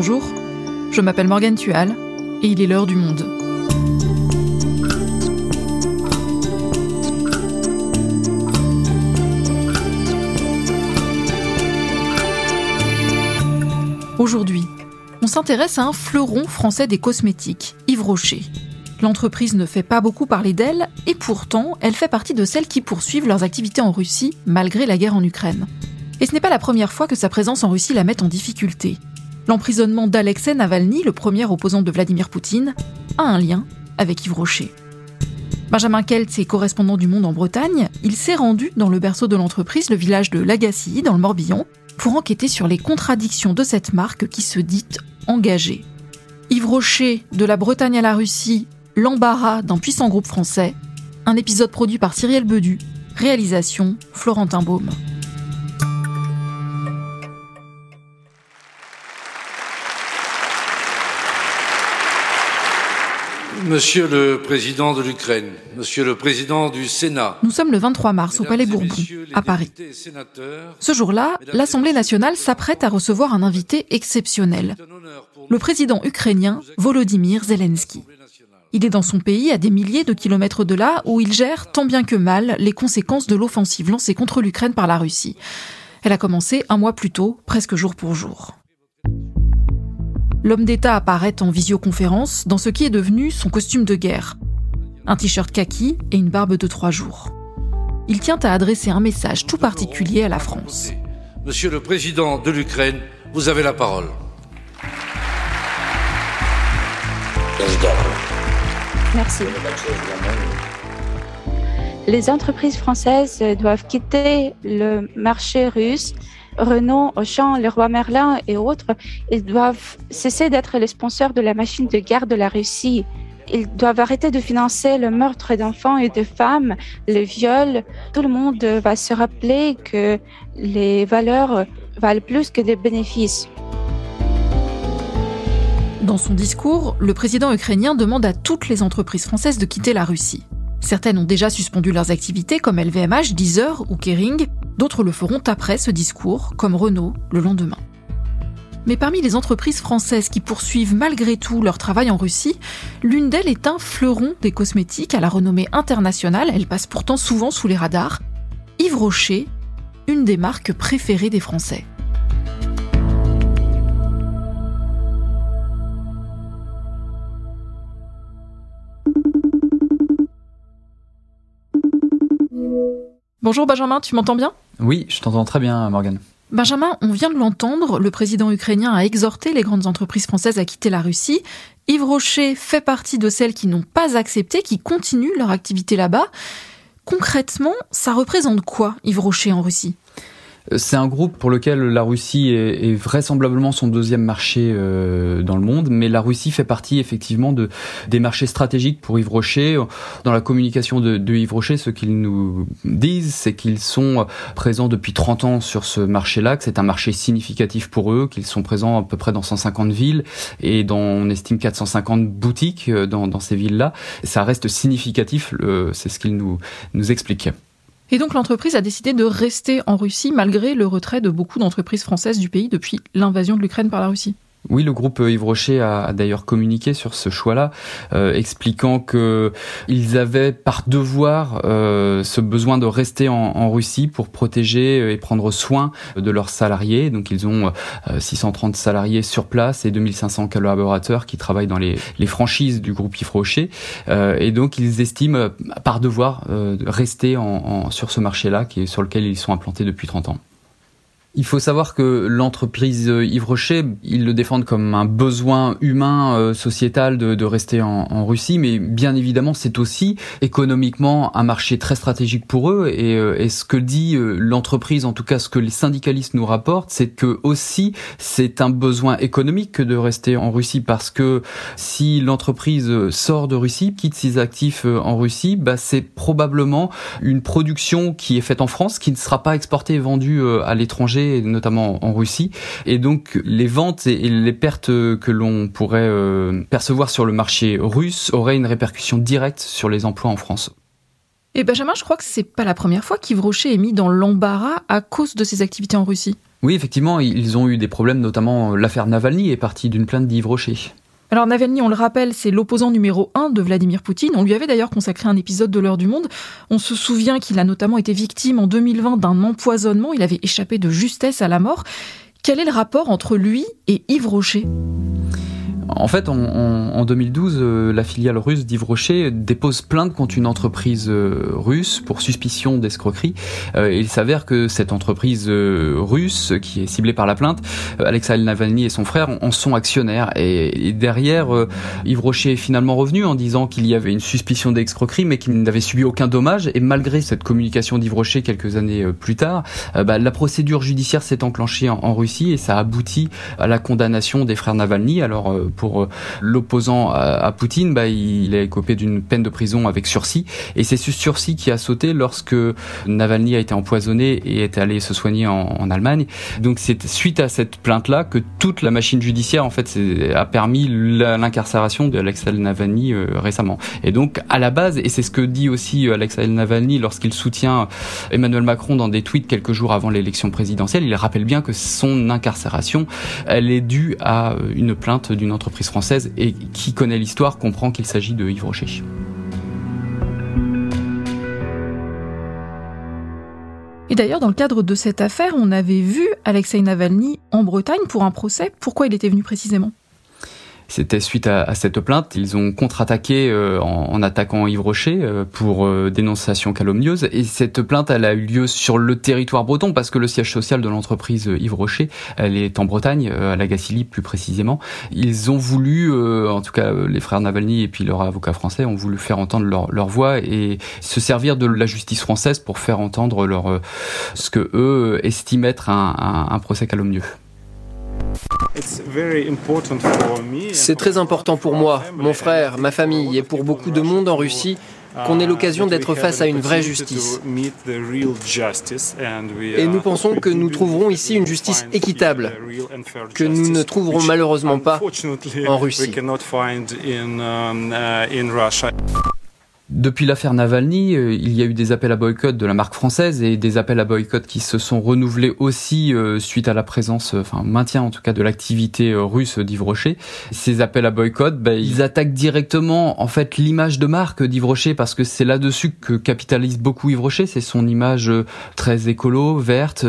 Bonjour, je m'appelle Morgane Tual et il est l'heure du monde. Aujourd'hui, on s'intéresse à un fleuron français des cosmétiques, Yves Rocher. L'entreprise ne fait pas beaucoup parler d'elle, et pourtant, elle fait partie de celles qui poursuivent leurs activités en Russie, malgré la guerre en Ukraine. Et ce n'est pas la première fois que sa présence en Russie la met en difficulté. L'emprisonnement d'Alexei Navalny, le premier opposant de Vladimir Poutine, a un lien avec Yves Rocher. Benjamin Keltz est correspondant du Monde en Bretagne. Il s'est rendu dans le berceau de l'entreprise, le village de Lagacy, dans le Morbihan, pour enquêter sur les contradictions de cette marque qui se dit engagée. Yves Rocher, de la Bretagne à la Russie, l'embarras d'un puissant groupe français, un épisode produit par Cyrielle Bedu, réalisation Florentin Baume. Monsieur le Président de l'Ukraine, Monsieur le Président du Sénat. Nous sommes le 23 mars au Palais Bourbon, à Paris. Ce jour-là, l'Assemblée nationale s'apprête à recevoir un invité exceptionnel, le président ukrainien Volodymyr Zelensky. Il est dans son pays, à des milliers de kilomètres de là, où il gère tant bien que mal les conséquences de l'offensive lancée contre l'Ukraine par la Russie. Elle a commencé un mois plus tôt, presque jour pour jour. L'homme d'État apparaît en visioconférence dans ce qui est devenu son costume de guerre. Un t-shirt kaki et une barbe de trois jours. Il tient à adresser un message tout particulier à la France. Monsieur le Président de l'Ukraine, vous avez la parole. Merci. Les entreprises françaises doivent quitter le marché russe Renault, Auchan, Leroy Merlin et autres, ils doivent cesser d'être les sponsors de la machine de guerre de la Russie. Ils doivent arrêter de financer le meurtre d'enfants et de femmes, le viol. Tout le monde va se rappeler que les valeurs valent plus que des bénéfices. Dans son discours, le président ukrainien demande à toutes les entreprises françaises de quitter la Russie. Certaines ont déjà suspendu leurs activités comme LVMH, Deezer ou Kering, D'autres le feront après ce discours, comme Renault le lendemain. Mais parmi les entreprises françaises qui poursuivent malgré tout leur travail en Russie, l'une d'elles est un fleuron des cosmétiques à la renommée internationale, elle passe pourtant souvent sous les radars, Yves Rocher, une des marques préférées des Français. Bonjour Benjamin, tu m'entends bien? Oui, je t'entends très bien Morgane. Benjamin, on vient de l'entendre, le président ukrainien a exhorté les grandes entreprises françaises à quitter la Russie. Yves Rocher fait partie de celles qui n'ont pas accepté, qui continuent leur activité là-bas. Concrètement, ça représente quoi, Yves Rocher en Russie? C'est un groupe pour lequel la Russie est, vraisemblablement son deuxième marché euh, dans le monde, mais la Russie fait partie effectivement de des marchés stratégiques pour Yves Rocher. Dans la communication de, de Yves Rocher, ce qu'ils nous disent, c'est qu'ils sont présents depuis 30 ans sur ce marché-là, que c'est un marché significatif pour eux, qu'ils sont présents à peu près dans 150 villes et dans, on estime 450 boutiques euh, dans, dans ces villes-là. Ça reste significatif, c'est ce qu'ils nous, nous expliquent. Et donc l'entreprise a décidé de rester en Russie malgré le retrait de beaucoup d'entreprises françaises du pays depuis l'invasion de l'Ukraine par la Russie. Oui, le groupe Yves Rocher a, d'ailleurs communiqué sur ce choix-là, euh, expliquant que ils avaient par devoir euh, ce besoin de rester en, Russie pour protéger et prendre soin de leurs salariés. Donc ils ont 630 euh, salariés sur place et 2500 collaborateurs qui travaillent dans les, franchises du groupe Yves Rocher. et donc ils estiment par devoir rester en, sur ce marché-là, qui est sur lequel ils sont implantés depuis 30 ans. Il faut savoir que l'entreprise euh, Yves Rocher, ils le défendent comme un besoin humain, euh, sociétal de, rester en, Russie, mais bien évidemment, c'est aussi économiquement un marché très stratégique pour eux. Et, euh, ce que dit l'entreprise, en tout cas ce que les syndicalistes nous rapportent, c'est que aussi c'est un besoin économique que de rester en Russie, parce que si l'entreprise sort de Russie, quitte ses actifs en Russie, bah, c'est probablement une production qui est faite en France, qui ne sera pas exportée et vendue à l'étranger notamment en Russie. Et donc les ventes et les pertes que l'on pourrait euh, percevoir sur le marché russe auraient une répercussion directe sur les emplois en France. Et Benjamin, je crois que c'est pas la première fois qu'Yves Rocher est mis dans l'embarras à cause de ses activités en Russie. Oui, effectivement, ils ont eu des problèmes, notamment l'affaire Navalny est partie d'une plainte d'Yves Rocher. Alors Navalny, on le rappelle, c'est l'opposant numéro un de Vladimir Poutine. On lui avait d'ailleurs consacré un épisode de l'heure du monde. On se souvient qu'il a notamment été victime en 2020 d'un empoisonnement. Il avait échappé de justesse à la mort. Quel est le rapport entre lui et Yves Rocher? En fait, en, 2012, euh, la filiale russe d'Yves Rocher dépose plainte contre une entreprise euh, russe pour suspicion d'escroquerie. Euh, il s'avère que cette entreprise russe, qui est ciblée par la plainte, Alexei Navalny et son frère en sont actionnaires. Et, derrière, Yves Rocher est finalement revenu en disant qu'il y avait une suspicion d'escroquerie, mais qu'il n'avait subi aucun dommage. Et malgré cette communication d'Yves Rocher quelques années plus tard, bah, la procédure judiciaire s'est enclenchée en, Russie et ça a abouti à la condamnation des frères Navalny. Alors pour euh, l'opposant à, Poutine, bah, il est écopé d'une peine de prison avec sursis. Et c'est ce sursis qui a sauté lorsque Navalny a été empoisonné et est allé se soigner en, Allemagne. Donc c'est suite à cette plainte-là que toute la machine judiciaire en fait a permis l'incarcération d'Alexei Navalny euh, récemment. Et donc à la base, et c'est ce que dit aussi euh, Alexei Navalny lorsqu'il soutient Emmanuel Macron dans des tweets quelques jours avant l'élection présidentielle, il rappelle bien que son incarcération, elle est due à une plainte d'une entreprise française et qui connaît l'histoire comprend qu'il s'agit de Yves Rocher. Et d'ailleurs, dans le cadre de cette affaire, on avait vu Alexei Navalny en Bretagne pour un procès. Pourquoi il était venu précisément? C'était suite à, cette plainte, ils ont contre-attaqué euh, en, attaquant Yves Rocher euh, pour euh, dénonciation calomnieuse. Et cette plainte, elle a eu lieu sur le territoire breton parce que le siège social de l'entreprise Yves Rocher, elle est en Bretagne, à la Gacilly plus précisément. Ils ont voulu, en tout cas les frères Navalny et puis leur avocat français, ont voulu faire entendre leur, voix et se servir de la justice française pour faire entendre leur ce que eux estiment être un procès calomnieux. C'est très important pour moi, mon frère, ma famille et pour beaucoup de monde en Russie qu'on ait l'occasion d'être face à une vraie justice. Et nous pensons que nous trouverons ici une justice équitable, que nous ne trouverons malheureusement pas en Russie. Depuis l'affaire Navalny, euh, il y a eu des appels à boycott de la marque française et des appels à boycott qui se sont renouvelés aussi euh, suite à la présence, euh, enfin maintien en tout cas de l'activité russe d'Yves Rocher. Ces appels à boycott, ben, ils attaquent directement en fait l'image de marque d'Yves Rocher parce que c'est là-dessus que capitalise beaucoup Yves Rocher, c'est son image très écolo, verte,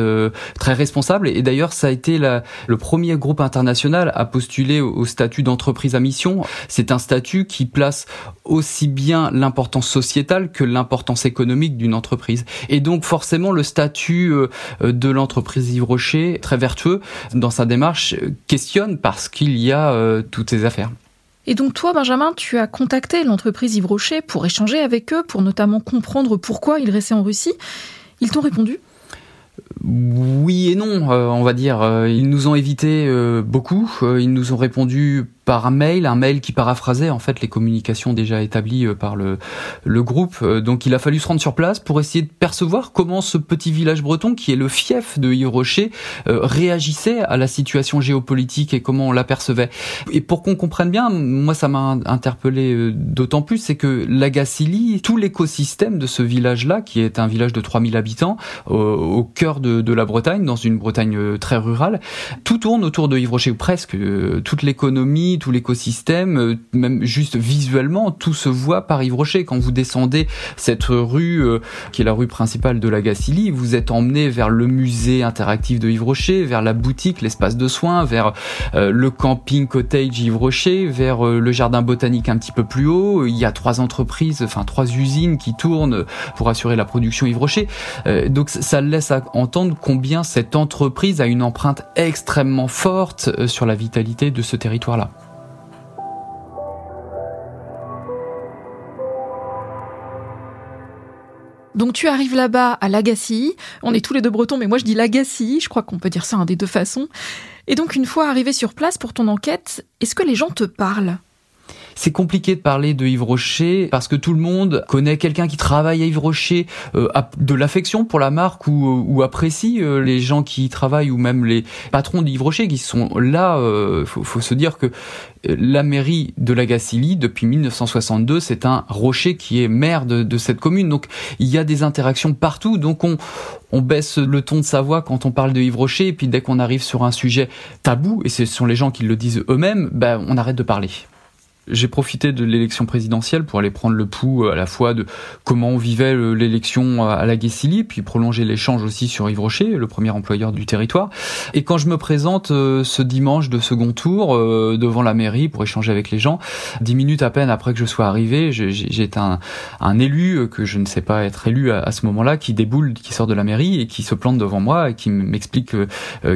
très responsable. Et d'ailleurs, ça a été la, le premier groupe international à postuler au statut d'entreprise à mission. C'est un statut qui place aussi bien l'importance sociétale que l'importance économique d'une entreprise. Et donc forcément le statut euh, de l'entreprise Yves Rocher, très vertueux dans sa démarche, questionne parce qu'il y a euh, toutes ces affaires. Et donc toi, Benjamin, tu as contacté l'entreprise Yves Rocher pour échanger avec eux, pour notamment comprendre pourquoi ils restaient en Russie. Ils t'ont répondu? Oui et non, euh, on va dire. Ils nous ont évité beaucoup. ils nous ont répondu par mail, un mail qui paraphrasait en fait les communications déjà établies euh, par le, le groupe. Euh, donc il a fallu se rendre sur place pour essayer de percevoir comment ce petit village breton, qui est le fief de Yves euh, réagissait à la situation géopolitique et comment on l'apercevait. Et pour qu'on comprenne bien, moi ça m'a interpellé d'autant plus, c'est que Lagacilly, tout l'écosystème de ce village-là, qui est un village de 3000 habitants, au cœur de, de, la Bretagne, dans une Bretagne très rurale, tout tourne autour de Yves Rocher, ou presque. toute l'économie, tout l'écosystème, euh, même juste visuellement, tout se voit par Yves Rocher. Quand vous descendez cette rue, euh, qui est la rue principale de la Gacilly, vous êtes emmené vers le musée interactif de Yves Rocher, vers la boutique, l'espace de soins, vers euh, le camping cottage Yves Rocher, vers le jardin botanique un petit peu plus haut. Il y a trois entreprises, enfin trois usines qui tournent pour assurer la production Yves Rocher. donc ça laisse entendre combien cette entreprise a une empreinte extrêmement forte sur la vitalité de ce territoire-là. Donc tu arrives là-bas à Lagacy, on est tous les deux bretons, mais moi je dis Lagacy, je crois qu'on peut dire ça des deux façons. Et donc une fois arrivé sur place pour ton enquête, est-ce que les gens te parlent? C'est compliqué de parler de Yves Rocher parce que tout le monde connaît quelqu'un qui travaille à Yves Rocher, euh, a de l'affection pour la marque ou, ou apprécie euh, les gens qui y travaillent ou même les patrons d'Yves Rocher qui sont là. Euh, faut, se dire que la mairie de la depuis 1962, c'est un rocher qui est maire de, cette commune. Donc il y a des interactions partout. Donc on, on baisse le ton de sa voix quand on parle de Yves Rocher. Et puis dès qu'on arrive sur un sujet tabou, et ce sont les gens qui le disent eux-mêmes, ben, on arrête de parler j'ai profité de l'élection présidentielle pour aller prendre le pouls euh, à la fois de comment on vivait l'élection à la puis prolonger l'échange aussi sur Yves Rocher, le premier employeur du territoire. Et quand je me présente euh, ce dimanche de second tour euh, devant la mairie pour échanger avec les gens, dix minutes à peine après que je sois arrivé, j'ai un, un élu que je ne sais pas être élu à, ce moment-là, qui déboule, qui sort de la mairie et qui se plante devant moi et qui m'explique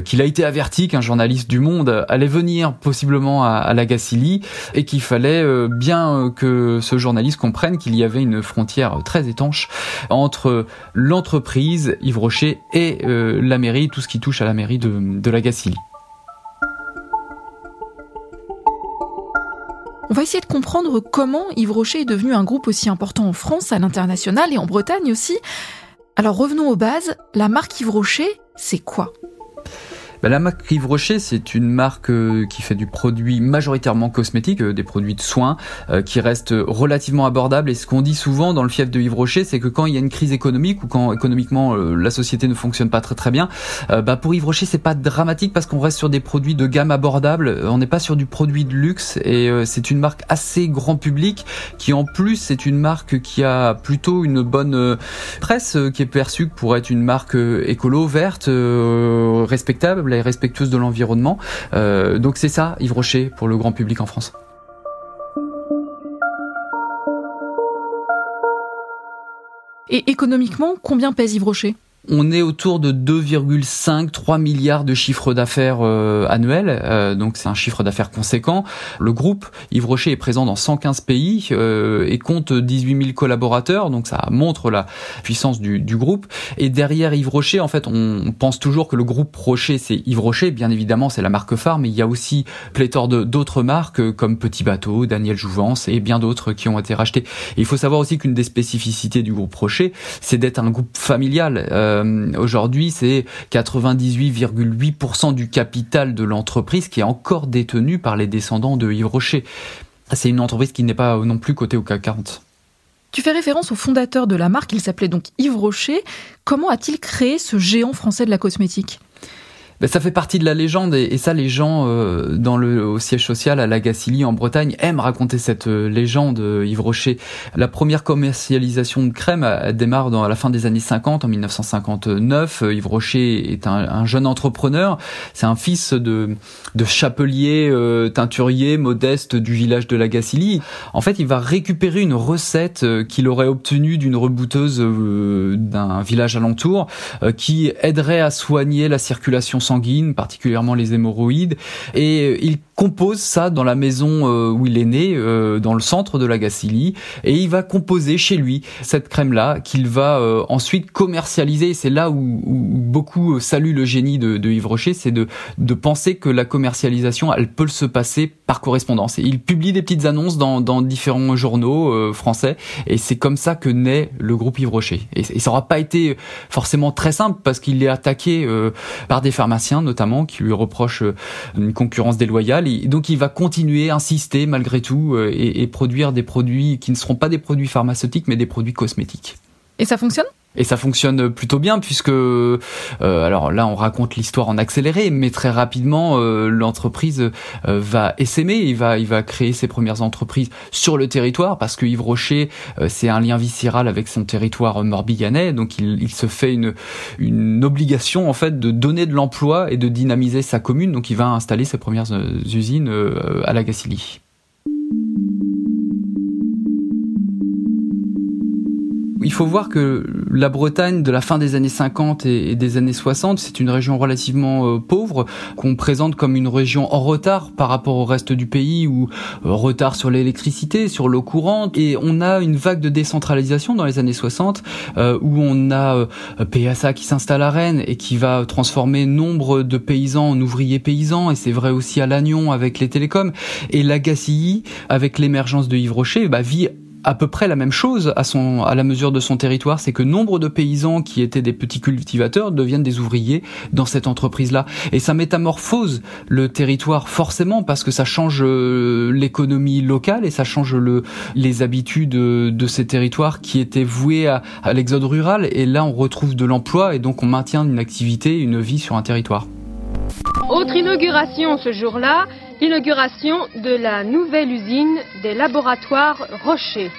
qu'il a été averti qu'un journaliste du Monde allait venir possiblement à, à la et qu'il fallait euh, bien euh, que ce journaliste comprenne qu'il y avait une frontière très étanche entre l'entreprise Yves Rocher et euh, la mairie, tout ce qui touche à la mairie de, la Gacilly. On va essayer de comprendre comment Yves Rocher est devenu un groupe aussi important en France, à l'international et en Bretagne aussi. Alors revenons aux bases, la marque Yves Rocher, c'est quoi? Bah, la marque Yves Rocher, c'est une marque euh, qui fait du produit majoritairement cosmétique, euh, des produits de soins, euh, qui restent relativement abordables. Et ce qu'on dit souvent dans le fief de Yves Rocher, c'est que quand il y a une crise économique ou quand économiquement la société ne fonctionne pas très très bien, bah pour Yves Rocher, c'est pas dramatique parce qu'on reste sur des produits de gamme abordable. On n'est pas sur du produit de luxe et c'est une marque assez grand public qui en plus c'est une marque qui a plutôt une bonne presse, qui est perçue pour être une marque écolo, verte, respectable et respectueuse de l'environnement. Euh, donc c'est ça, Yves Rocher, pour le grand public en France. Et économiquement, combien pèse Yves Rocher? On est autour de 2,5-3 milliards de chiffre d'affaires euh, annuel, euh, donc c'est un chiffre d'affaires conséquent. Le groupe Yves Rocher est présent dans 115 pays euh, et compte 18 000 collaborateurs, donc ça montre la puissance du, du, groupe. Et derrière Yves Rocher, en fait, on pense toujours que le groupe Rocher, c'est Yves Rocher, bien évidemment, c'est la marque phare, mais il y a aussi pléthore d'autres marques comme Petit Bateau, Daniel Jouvence et bien d'autres qui ont été rachetés. Et il faut savoir aussi qu'une des spécificités du groupe Rocher, c'est d'être un groupe familial. Euh, aujourd'hui, c'est 98,8% du capital de l'entreprise qui est encore détenu par les descendants de Yves Rocher. C'est une entreprise qui n'est pas non plus cotée au CAC 40. Tu fais référence au fondateur de la marque, il s'appelait donc Yves Rocher. Comment a-t-il créé ce géant français de la cosmétique? Ben, ça fait partie de la légende et, ça les gens euh, dans le au siège social à la Gacilly en Bretagne aiment raconter cette euh, légende euh, Yves Rocher. La première commercialisation de crème démarre dans à la fin des années 50 en 1959. Yves Rocher est un, un jeune entrepreneur, c'est un fils de de chapelier teinturier modeste du village de la Gacilly. En fait, il va récupérer une recette qu'il aurait obtenue d'une rebouteuse d'un village alentour qui aiderait à soigner la circulation sanguine particulièrement les hémorroïdes, et euh, il compose ça dans la maison euh, où il est né, euh, dans le centre de la Gacilly, et il va composer chez lui cette crème-là qu'il va ensuite commercialiser. C'est là où, beaucoup saluent le génie de, Yves Rocher, c'est de, de penser que la commercialisation, elle peut se passer par correspondance. Et il publie des petites annonces dans, dans différents journaux français, et c'est comme ça que naît le groupe Yves Rocher. Et, et ça n'aura pas été forcément très simple parce qu'il est attaqué par des pharmaciens notamment qui lui reproche euh, une concurrence déloyale et donc il va continuer, insister malgré tout euh, et produire des produits qui ne seront pas des produits pharmaceutiques mais des produits cosmétiques. Et ça fonctionne? Et ça fonctionne plutôt bien puisque, euh, alors là on raconte l'histoire en accéléré, mais très rapidement euh, l'entreprise euh, va essaimer, il va, il va créer ses premières entreprises sur le territoire parce que Yves Rocher c'est un lien viscéral avec son territoire morbihanais, donc il, se fait une, une obligation en fait de donner de l'emploi et de dynamiser sa commune, donc il va installer ses premières usines à la Gacilly. Il faut voir que la Bretagne de la fin des années 50 et des années 60, c'est une région relativement pauvre qu'on présente comme une région en retard par rapport au reste du pays ou retard sur l'électricité, sur l'eau courante. Et on a une vague de décentralisation dans les années 60 où on a PSA qui s'installe à Rennes et qui va transformer nombre de paysans en ouvriers paysans et c'est vrai aussi à Lannion avec les télécoms. Et la Gacilly avec l'émergence de Yves Rocher bah, vit à peu près la même chose à la mesure de son territoire, c'est que nombre de paysans qui étaient des petits cultivateurs deviennent des ouvriers dans cette entreprise-là et ça métamorphose le territoire forcément parce que ça change euh, l'économie locale et ça change le les habitudes de ces territoires qui étaient voués à, à l'exode rural et là on retrouve de l'emploi et donc on maintient une activité, une vie sur un territoire. Autre inauguration ce jour-là, l'inauguration de la nouvelle usine des laboratoires Rocher.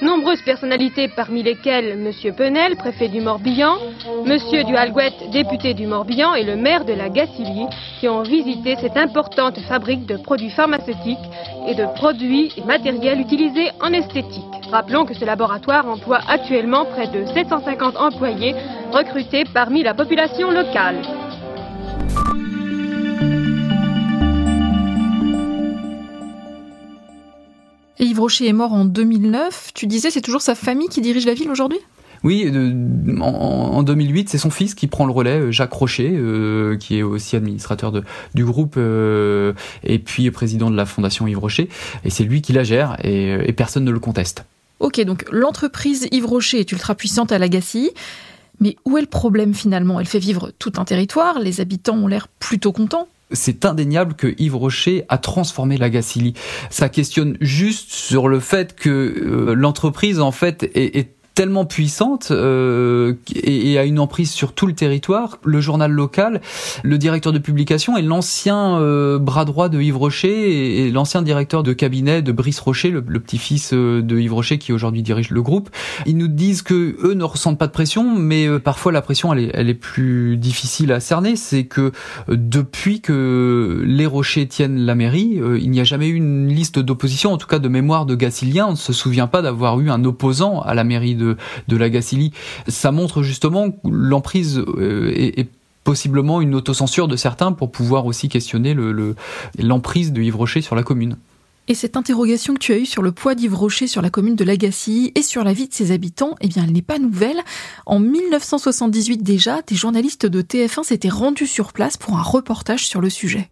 Nombreuses personnalités parmi lesquelles M. Penel, préfet du Morbihan, M. Duhalgouet, député du Morbihan et le maire de la Gacilly qui ont visité cette importante fabrique de produits pharmaceutiques et de produits et matériels utilisés en esthétique. Rappelons que ce laboratoire emploie actuellement près de 750 employés recrutés parmi la population locale. Et Yves Rocher est mort en 2009. Tu disais, c'est toujours sa famille qui dirige la ville aujourd'hui? Oui, en, 2008, c'est son fils qui prend le relais, euh, Jacques Rocher, euh, qui est aussi administrateur de, du groupe euh, et puis président de la fondation Yves Rocher. Et c'est lui qui la gère et, personne ne le conteste. Ok, donc l'entreprise Yves Rocher est ultra puissante à Lagacie. Mais où est le problème finalement? Elle fait vivre tout un territoire, les habitants ont l'air plutôt contents c'est indéniable que Yves Rocher a transformé la Gacilly. Ça questionne juste sur le fait que euh, l'entreprise en fait est tellement puissante euh, et, a une emprise sur tout le territoire. Le journal local, le directeur de publication est l'ancien euh, bras droit de Yves Rocher et, l'ancien directeur de cabinet de Brice Rocher, le, petit-fils euh, de Yves Rocher qui aujourd'hui dirige le groupe. Ils nous disent que eux ne ressentent pas de pression, mais euh, parfois la pression elle est, elle est plus difficile à cerner. C'est que depuis que les Rochers tiennent la mairie, il n'y a jamais eu une liste d'opposition, en tout cas de mémoire de Gacilien. On ne se souvient pas d'avoir eu un opposant à la mairie de de, la Gacilly. Ça montre justement l'emprise euh, et, possiblement une autocensure de certains pour pouvoir aussi questionner l'emprise de Yves Rocher sur la commune. Et cette interrogation que tu as eue sur le poids d'Yves Rocher sur la commune de Lagacilly et sur la vie de ses habitants, eh bien, elle n'est pas nouvelle. En 1978 déjà, des journalistes de TF1 s'étaient rendus sur place pour un reportage sur le sujet.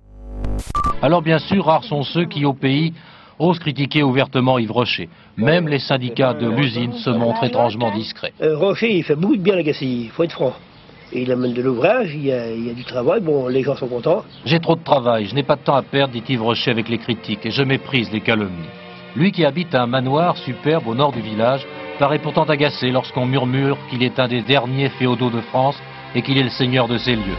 Alors bien sûr, rares sont ceux qui, au pays, osent critiquer ouvertement Yves Rocher. Même les syndicats de l'usine se montrent étrangement discrets. Euh, Rocher, il fait beaucoup de bien à la Gacilly, il faut être franc. Et il amène de l'ouvrage, il, y a du travail, bon, les gens sont contents. J'ai trop de travail, je n'ai pas de temps à perdre, dit Yves Rocher avec les critiques, et je méprise les calomnies. Lui qui habite un manoir superbe au nord du village, paraît pourtant agacé lorsqu'on murmure qu'il est un des derniers féodaux de France et qu'il est le seigneur de ces lieux.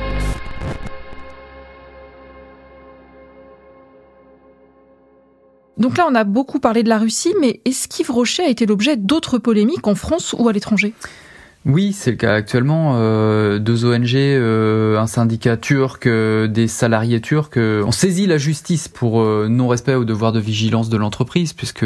Donc là, on a beaucoup parlé de la Russie, mais est-ce qu'Yves Rocher a été l'objet d'autres polémiques en France ou à l'étranger? Oui, c'est le cas actuellement. Euh, deux ONG, euh, un syndicat turc, euh, des salariés turcs ont saisi la justice pour non-respect au devoir de vigilance de l'entreprise, puisque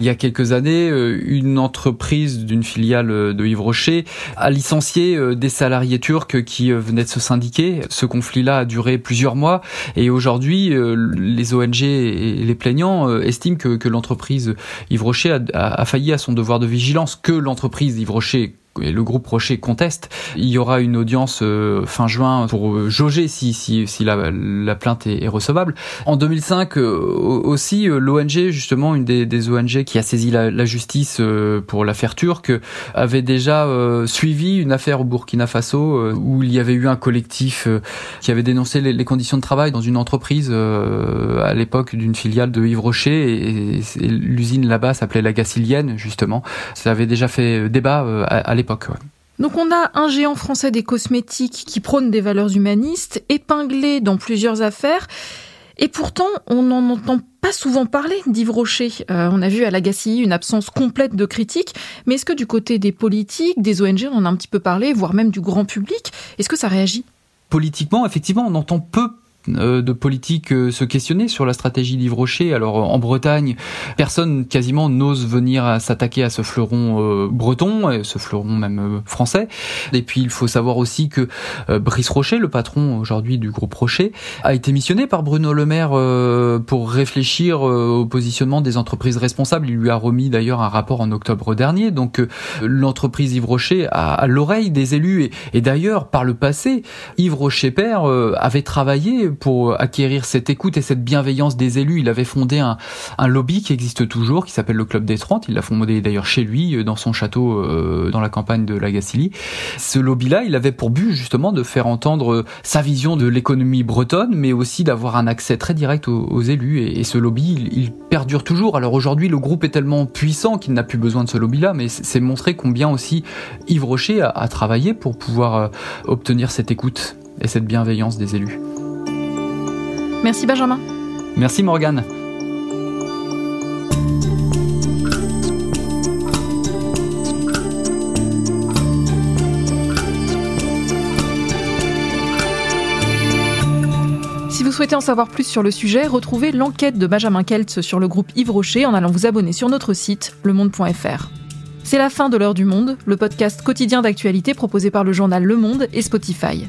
il y a quelques années, une entreprise d'une filiale de Yves Rocher a licencié des salariés turcs qui venaient de se syndiquer. Ce conflit-là a duré plusieurs mois, et aujourd'hui, les ONG et les plaignants estiment que, l'entreprise Yves Rocher a, a failli à son devoir de vigilance, que l'entreprise Yves Rocher et le groupe Rocher conteste. Il y aura une audience euh, fin juin pour euh, jauger si, si, si la, la plainte est, recevable. En 2005 euh, aussi, l'ONG, justement, une des, des, ONG qui a saisi la, la justice pour l'affaire turque, avait déjà suivi une affaire au Burkina Faso où il y avait eu un collectif qui avait dénoncé les, les conditions de travail dans une entreprise à l'époque d'une filiale de Yves Rocher et, l'usine là-bas s'appelait la Gacilienne justement. Ça avait déjà fait débat à, à l'époque donc on a un géant français des cosmétiques qui prône des valeurs humanistes, épinglé dans plusieurs affaires. Et pourtant, on n'en entend pas souvent parler d'Yves Rocher. Euh, on a vu à l'Agassi une absence complète de critiques. Mais est-ce que du côté des politiques, des ONG, on en a un petit peu parlé, voire même du grand public, est-ce que ça réagit? Politiquement, effectivement, on entend peu de politique euh, se questionner sur la stratégie d'Yves Rocher. Alors en Bretagne, personne quasiment n'ose venir s'attaquer à ce fleuron breton, ce fleuron même français. Et puis il faut savoir aussi que Brice Rocher, le patron aujourd'hui du groupe Rocher, a été missionné par Bruno Le Maire pour réfléchir au positionnement des entreprises responsables. Il lui a remis d'ailleurs un rapport en octobre dernier. Donc l'entreprise Yves Rocher a à l'oreille des élus et, et d'ailleurs par le passé, Yves Rocher père avait travaillé pour acquérir cette écoute et cette bienveillance des élus. Il avait fondé un, lobby qui existe toujours, qui s'appelle le Club des 30. Il l'a fondé d'ailleurs chez lui, euh, dans son château, euh, dans la campagne de la Gacilly. Ce lobby-là, il avait pour but justement de faire entendre euh, sa vision de l'économie bretonne, mais aussi d'avoir un accès très direct aux, élus. Et, ce lobby, il, perdure toujours. Alors aujourd'hui, le groupe est tellement puissant qu'il n'a plus besoin de ce lobby-là, mais c'est montrer combien aussi Yves Rocher a, a travaillé pour pouvoir obtenir cette écoute et cette bienveillance des élus. Merci Benjamin. Merci Morgane. Si vous souhaitez en savoir plus sur le sujet, retrouvez l'enquête de Benjamin Keltz sur le groupe Yves Rocher en allant vous abonner sur notre site lemonde.fr. C'est la fin de l'heure du monde, le podcast quotidien d'actualité proposé par le journal Le Monde et Spotify.